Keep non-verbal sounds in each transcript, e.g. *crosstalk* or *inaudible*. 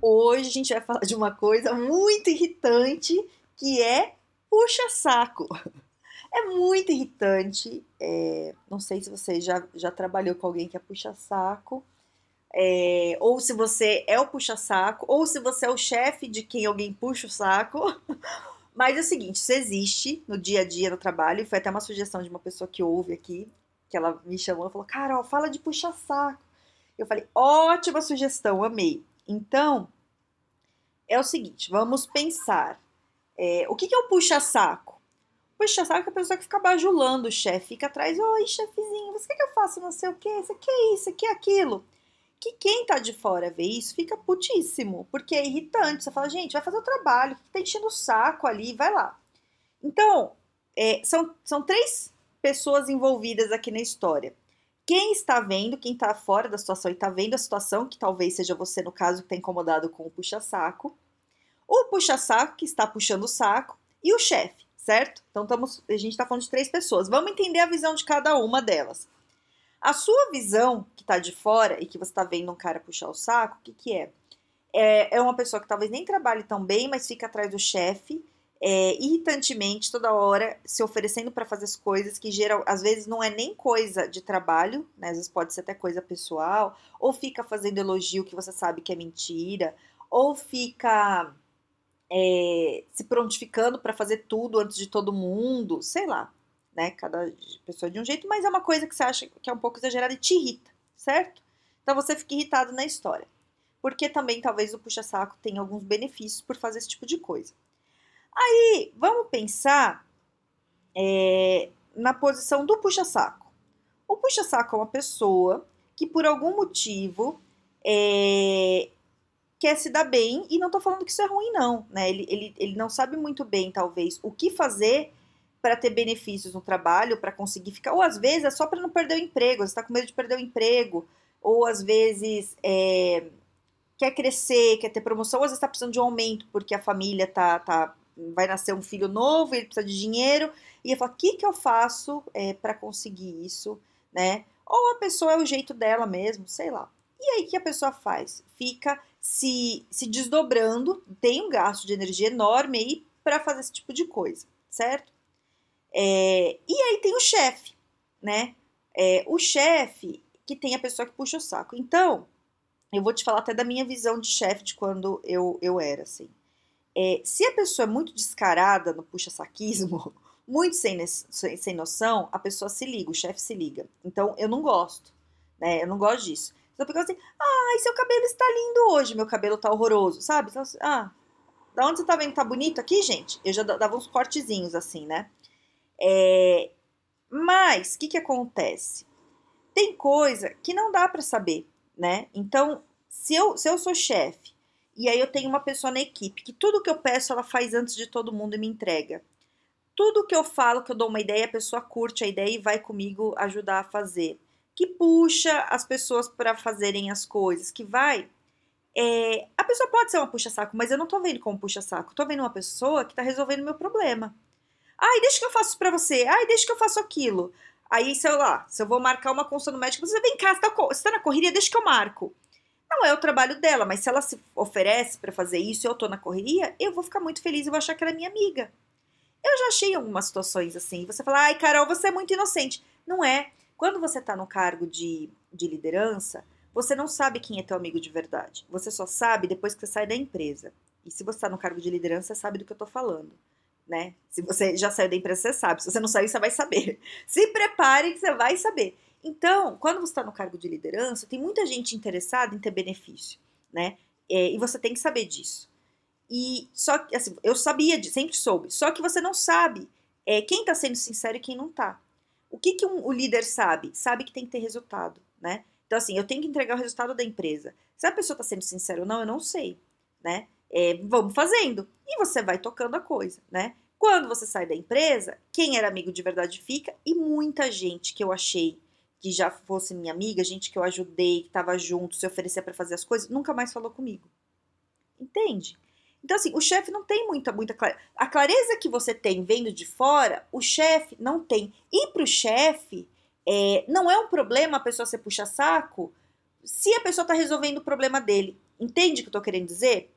Hoje a gente vai falar de uma coisa muito irritante que é puxa-saco. *laughs* É muito irritante. É, não sei se você já, já trabalhou com alguém que é puxa-saco. É, ou se você é o puxa-saco, ou se você é o chefe de quem alguém puxa o saco. *laughs* Mas é o seguinte, isso existe no dia a dia no trabalho, e foi até uma sugestão de uma pessoa que ouve aqui, que ela me chamou e falou, Carol, fala de puxa-saco. Eu falei, ótima sugestão, amei. Então, é o seguinte, vamos pensar. É, o que, que é o puxa-saco? Puxa-saco é a pessoa que fica bajulando o chefe, fica atrás, oi, chefezinho, você quer que eu faça não sei o quê? Você quer isso, quer aquilo? Que quem tá de fora vê isso fica putíssimo, porque é irritante. Você fala, gente, vai fazer o trabalho, tá enchendo o saco ali, vai lá. Então, é, são, são três pessoas envolvidas aqui na história. Quem está vendo, quem está fora da situação e está vendo a situação, que talvez seja você no caso que está incomodado com o puxa-saco, o puxa-saco que está puxando o saco e o chefe, certo? Então estamos, a gente está falando de três pessoas. Vamos entender a visão de cada uma delas. A sua visão que está de fora e que você está vendo um cara puxar o saco, o que, que é? é? É uma pessoa que talvez nem trabalhe tão bem, mas fica atrás do chefe é, irritantemente toda hora se oferecendo para fazer as coisas que geram, às vezes não é nem coisa de trabalho, né? Às vezes pode ser até coisa pessoal, ou fica fazendo elogio que você sabe que é mentira, ou fica é, se prontificando para fazer tudo antes de todo mundo, sei lá, né? Cada pessoa de um jeito, mas é uma coisa que você acha que é um pouco exagerada e te irrita, certo? Então você fica irritado na história. Porque também talvez o puxa-saco tenha alguns benefícios por fazer esse tipo de coisa. Aí, vamos pensar é, na posição do puxa-saco. O puxa-saco é uma pessoa que, por algum motivo, é, quer se dar bem, e não tô falando que isso é ruim, não, né? Ele, ele, ele não sabe muito bem, talvez, o que fazer para ter benefícios no trabalho, para conseguir ficar, ou às vezes é só para não perder o emprego, você está com medo de perder o emprego, ou às vezes é, quer crescer, quer ter promoção, ou às vezes está precisando de um aumento porque a família tá, tá vai nascer um filho novo, ele precisa de dinheiro, e ele fala, o que, que eu faço é, para conseguir isso, né? Ou a pessoa é o jeito dela mesmo, sei lá. E aí, o que a pessoa faz? Fica se, se desdobrando, tem um gasto de energia enorme aí para fazer esse tipo de coisa, certo? É, e aí tem o chefe, né? É, o chefe que tem a pessoa que puxa o saco. Então, eu vou te falar até da minha visão de chefe de quando eu, eu era, assim. É, se a pessoa é muito descarada no puxa-saquismo, *laughs* muito sem, sem noção, a pessoa se liga, o chefe se liga. Então, eu não gosto, né? Eu não gosto disso. Então, porque assim, ai, seu cabelo está lindo hoje, meu cabelo tá horroroso, sabe? Então, assim, ah, da onde você tá vendo? Tá bonito aqui, gente? Eu já dava uns cortezinhos assim, né? É, mas, o que que acontece? Tem coisa que não dá para saber, né? Então, se eu, se eu sou chefe e aí eu tenho uma pessoa na equipe que tudo que eu peço ela faz antes de todo mundo e me entrega. Tudo que eu falo, que eu dou uma ideia, a pessoa curte a ideia e vai comigo ajudar a fazer. Que puxa as pessoas para fazerem as coisas, que vai. É, a pessoa pode ser uma puxa-saco, mas eu não tô vendo como puxa-saco. Tô vendo uma pessoa que tá resolvendo meu problema. Ai, deixa que eu faço para você. Ai, deixa que eu faço aquilo. Aí, sei lá, se eu vou marcar uma consulta no médico, você vem cá, você tá, você tá na correria, deixa que eu marco. Não é o trabalho dela, mas se ela se oferece para fazer isso e eu tô na correria, eu vou ficar muito feliz e vou achar que ela é minha amiga. Eu já achei algumas situações assim. Você fala, ai, Carol, você é muito inocente. Não é. Quando você tá no cargo de, de liderança, você não sabe quem é teu amigo de verdade. Você só sabe depois que você sai da empresa. E se você tá no cargo de liderança, você sabe do que eu tô falando. Né? Se você já saiu da empresa, você sabe. Se você não saiu, você vai saber. *laughs* Se prepare que você vai saber. Então, quando você está no cargo de liderança, tem muita gente interessada em ter benefício, né? É, e você tem que saber disso. E só que, assim, eu sabia, sempre soube, só que você não sabe é, quem está sendo sincero e quem não está. O que, que um, o líder sabe? Sabe que tem que ter resultado, né? Então, assim, eu tenho que entregar o resultado da empresa. Se a pessoa está sendo sincera ou não, eu não sei, né? é, vamos fazendo. E você vai tocando a coisa, né? Quando você sai da empresa, quem era amigo de verdade fica e muita gente que eu achei que já fosse minha amiga, gente que eu ajudei, que estava junto, se oferecia para fazer as coisas, nunca mais falou comigo. Entende? Então, assim, o chefe não tem muita, muita clareza. A clareza que você tem vendo de fora, o chefe não tem. E para o chefe, é, não é um problema a pessoa ser puxa-saco se a pessoa está resolvendo o problema dele. Entende o que eu estou querendo dizer?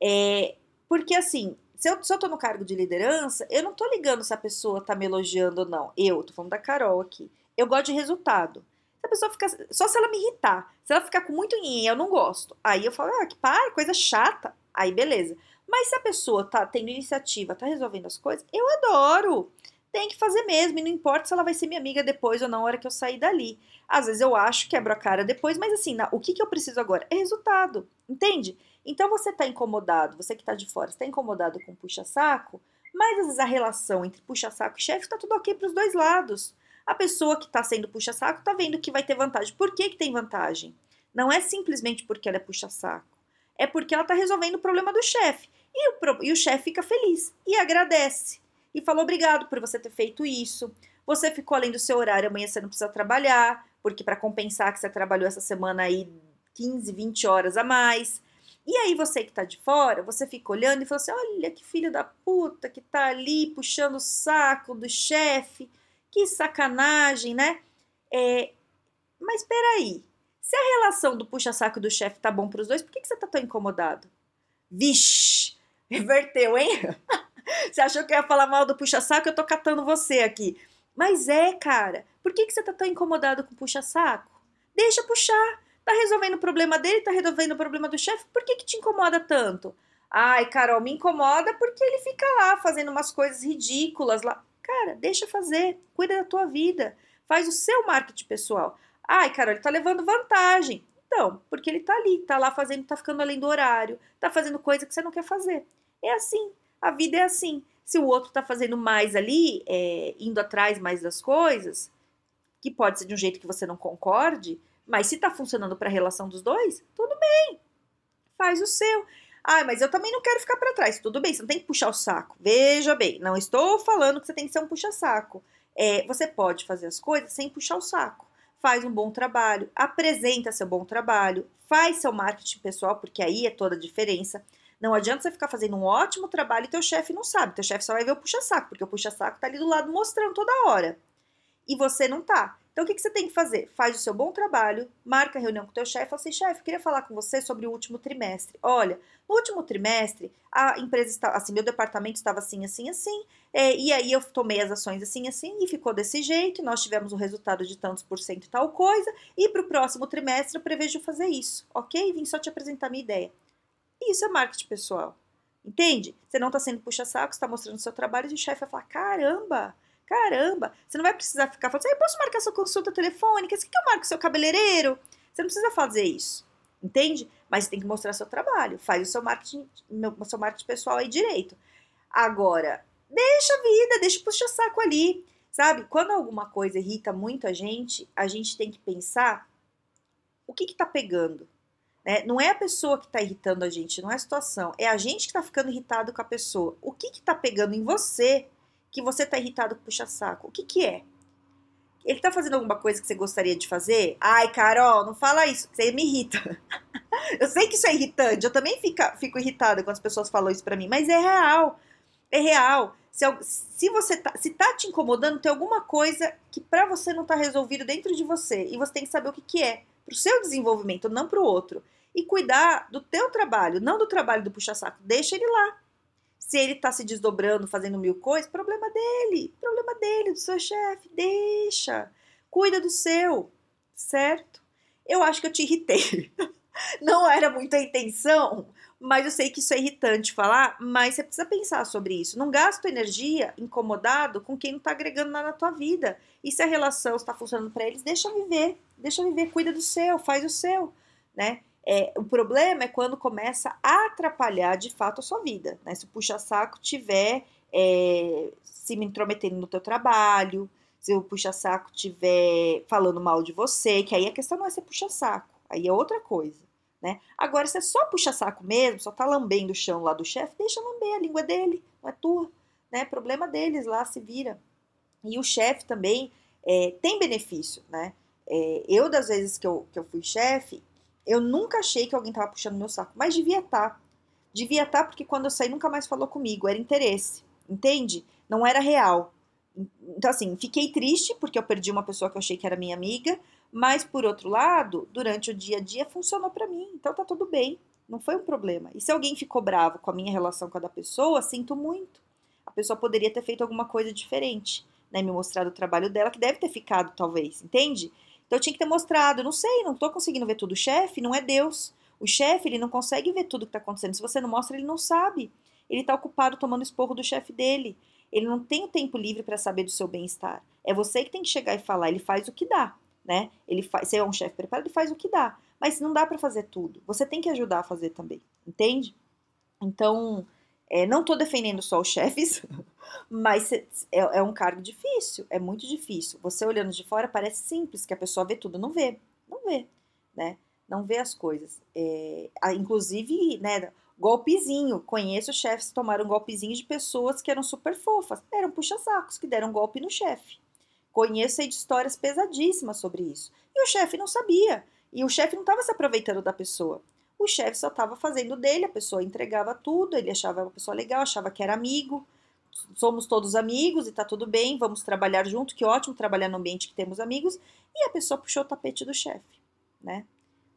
É, porque, assim, se eu, tô no cargo de liderança, eu não tô ligando se a pessoa tá me elogiando ou não. Eu, tô falando da Carol aqui. Eu gosto de resultado. Se a pessoa ficar. Só se ela me irritar. Se ela ficar com muito em eu não gosto. Aí eu falo, ah, que para, coisa chata. Aí beleza. Mas se a pessoa tá tendo iniciativa, tá resolvendo as coisas, eu adoro. Tem que fazer mesmo, e não importa se ela vai ser minha amiga depois ou não, na hora que eu sair dali. Às vezes eu acho, quebro a cara depois, mas assim, o que, que eu preciso agora? É resultado, entende? Então você está incomodado, você que está de fora, está incomodado com puxa-saco, mas às vezes a relação entre puxa-saco e chefe está tudo ok para os dois lados. A pessoa que está sendo puxa-saco está vendo que vai ter vantagem. Por que, que tem vantagem? Não é simplesmente porque ela é puxa-saco. É porque ela está resolvendo o problema do chefe. E o, e o chefe fica feliz e agradece. E fala obrigado por você ter feito isso. Você ficou além do seu horário, amanhã você não precisa trabalhar, porque para compensar que você trabalhou essa semana aí 15, 20 horas a mais. E aí você que tá de fora, você fica olhando e fala assim: olha que filho da puta que tá ali puxando o saco do chefe, que sacanagem, né? É, mas peraí, se a relação do puxa-saco do chefe tá bom para os dois, por que, que você tá tão incomodado? Vixe, *laughs* reverteu, hein? *laughs* você achou que eu ia falar mal do puxa-saco? Eu tô catando você aqui. Mas é, cara, por que, que você tá tão incomodado com puxa-saco? Deixa puxar. Tá resolvendo o problema dele, tá resolvendo o problema do chefe, por que, que te incomoda tanto? Ai, Carol, me incomoda porque ele fica lá fazendo umas coisas ridículas lá. Cara, deixa fazer, cuida da tua vida, faz o seu marketing pessoal. Ai, Carol, ele tá levando vantagem. Então, porque ele tá ali, tá lá fazendo, tá ficando além do horário, tá fazendo coisa que você não quer fazer. É assim, a vida é assim. Se o outro tá fazendo mais ali, é, indo atrás mais das coisas, que pode ser de um jeito que você não concorde, mas se tá funcionando para a relação dos dois, tudo bem. Faz o seu. Ah, mas eu também não quero ficar para trás. Tudo bem, você não tem que puxar o saco. Veja bem, não estou falando que você tem que ser um puxa-saco. É, você pode fazer as coisas sem puxar o saco. Faz um bom trabalho, apresenta seu bom trabalho, faz seu marketing pessoal, porque aí é toda a diferença. Não adianta você ficar fazendo um ótimo trabalho e teu chefe não sabe. Teu chefe só vai ver o puxa-saco, porque o puxa-saco tá ali do lado mostrando toda hora. E você não tá. Então, o que, que você tem que fazer? Faz o seu bom trabalho, marca a reunião com o teu chefe e fala assim, chefe, queria falar com você sobre o último trimestre. Olha, no último trimestre, a empresa está, assim, meu departamento estava assim, assim, assim, é, e aí eu tomei as ações assim, assim, e ficou desse jeito, nós tivemos o resultado de tantos por cento e tal coisa, e para o próximo trimestre eu prevejo fazer isso, ok? Vim só te apresentar minha ideia. Isso é marketing pessoal, entende? Você não está sendo puxa-saco, está mostrando o seu trabalho, e o chefe vai falar, caramba, Caramba, você não vai precisar ficar falando assim, posso marcar sua consulta telefônica? Você quer que eu marque seu cabeleireiro? Você não precisa fazer isso, entende? Mas você tem que mostrar seu trabalho, faz o seu marketing, o seu marketing pessoal aí direito. Agora, deixa a vida, deixa o puxa-saco ali, sabe? Quando alguma coisa irrita muito a gente, a gente tem que pensar o que que tá pegando, né? Não é a pessoa que tá irritando a gente, não é a situação, é a gente que tá ficando irritado com a pessoa. O que que tá pegando em você que você tá irritado com puxa-saco. O que que é? Ele tá fazendo alguma coisa que você gostaria de fazer? Ai, Carol, não fala isso, você me irrita. *laughs* eu sei que isso é irritante, eu também fica, fico irritada quando as pessoas falam isso para mim, mas é real. É real. Se, se você tá, se tá te incomodando, tem alguma coisa que para você não tá resolvido dentro de você e você tem que saber o que que é, pro seu desenvolvimento, não pro outro. E cuidar do teu trabalho, não do trabalho do puxa-saco. Deixa ele lá. Se ele tá se desdobrando, fazendo mil coisas, problema dele, problema dele, do seu chefe, deixa. Cuida do seu, certo? Eu acho que eu te irritei. *laughs* Não era muita intenção, mas eu sei que isso é irritante falar, mas você precisa pensar sobre isso. Não gasta energia incomodado com quem não está agregando nada na tua vida. E se a relação está funcionando para eles, deixa viver, deixa viver, cuida do seu, faz o seu, né? É, o problema é quando começa a atrapalhar de fato a sua vida, né? Se o puxa-saco tiver é, se me intrometendo no teu trabalho, se o puxa-saco tiver falando mal de você, que aí a questão não é ser puxa-saco, aí é outra coisa, né? Agora, se é só puxa saco mesmo, só tá lambendo o chão lá do chefe, deixa lamber, a língua é dele, não é tua, né? Problema deles lá, se vira. E o chefe também é, tem benefício, né? É, eu, das vezes que eu, que eu fui chefe, eu nunca achei que alguém tava puxando meu saco, mas devia estar. Tá. Devia estar tá porque quando eu saí nunca mais falou comigo, era interesse, entende? Não era real. Então, assim, fiquei triste porque eu perdi uma pessoa que eu achei que era minha amiga, mas por outro lado, durante o dia a dia funcionou para mim, então tá tudo bem, não foi um problema. E se alguém ficou bravo com a minha relação com a da pessoa, sinto muito. A pessoa poderia ter feito alguma coisa diferente, né? Me mostrado o trabalho dela, que deve ter ficado, talvez, entende? Então eu tinha que ter mostrado, não sei, não tô conseguindo ver tudo. O chefe não é Deus. O chefe, ele não consegue ver tudo que tá acontecendo. Se você não mostra, ele não sabe. Ele tá ocupado tomando esporro do chefe dele. Ele não tem o tempo livre para saber do seu bem-estar. É você que tem que chegar e falar, ele faz o que dá, né? Ele faz, se é um chefe preparado, ele faz o que dá. Mas não dá para fazer tudo. Você tem que ajudar a fazer também, entende? Então, é, não estou defendendo só os chefes, *laughs* mas é, é, um cargo difícil, é muito difícil. Você olhando de fora parece simples, que a pessoa vê tudo, não vê, não vê, né? Não vê as coisas. É, inclusive, né, golpezinho. Conheço chefes que tomaram golpezinho de pessoas que eram super fofas, eram puxa-sacos, que deram golpe no chefe. Conheço aí de histórias pesadíssimas sobre isso. E o chefe não sabia. E o chefe não estava se aproveitando da pessoa. O chefe só estava fazendo dele, a pessoa entregava tudo, ele achava uma pessoa legal, achava que era amigo. Somos todos amigos e tá tudo bem, vamos trabalhar junto, que ótimo trabalhar no ambiente que temos amigos. E a pessoa puxou o tapete do chefe, né?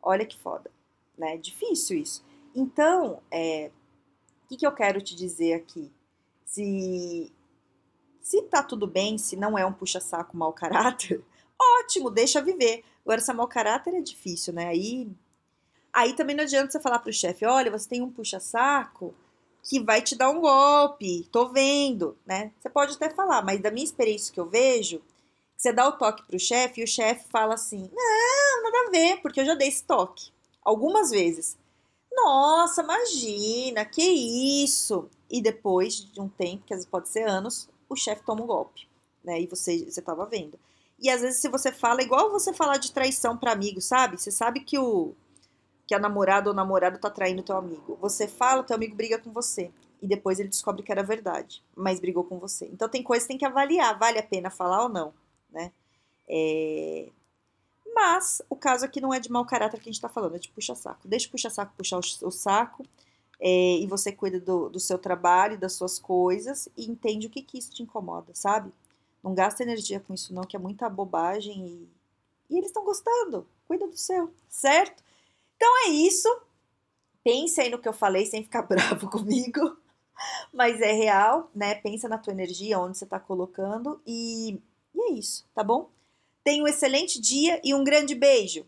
Olha que foda, né? Difícil isso. Então, é, o que, que eu quero te dizer aqui? Se, se tá tudo bem, se não é um puxa-saco mau caráter, *laughs* ótimo, deixa viver. Agora, se é mau caráter é difícil, né? Aí, aí também não adianta você falar pro chefe, olha, você tem um puxa-saco que vai te dar um golpe, tô vendo, né? Você pode até falar, mas da minha experiência que eu vejo, você dá o toque pro chefe e o chefe fala assim, não, nada a ver, porque eu já dei esse toque. Algumas vezes. Nossa, imagina, que isso! E depois de um tempo, que às vezes pode ser anos, o chefe toma um golpe, né? E você você estava vendo. E às vezes se você fala igual você falar de traição para amigo, sabe? Você sabe que o que a namorada ou namorado tá traindo teu amigo. Você fala, teu amigo briga com você e depois ele descobre que era verdade, mas brigou com você. Então tem coisas que tem que avaliar, vale a pena falar ou não, né? É... Mas o caso aqui não é de mau caráter que a gente está falando, é de puxa-saco. Deixa o puxa-saco puxar o, o saco é, e você cuida do, do, seu trabalho, das suas coisas e entende o que, que isso te incomoda, sabe? Não gasta energia com isso não, que é muita bobagem e, e eles estão gostando. Cuida do seu, certo? Então é isso. Pense aí no que eu falei sem ficar *laughs* bravo comigo. Mas é real, né? Pensa na tua energia, onde você está colocando e, e é isso, tá bom? Tenha um excelente dia e um grande beijo!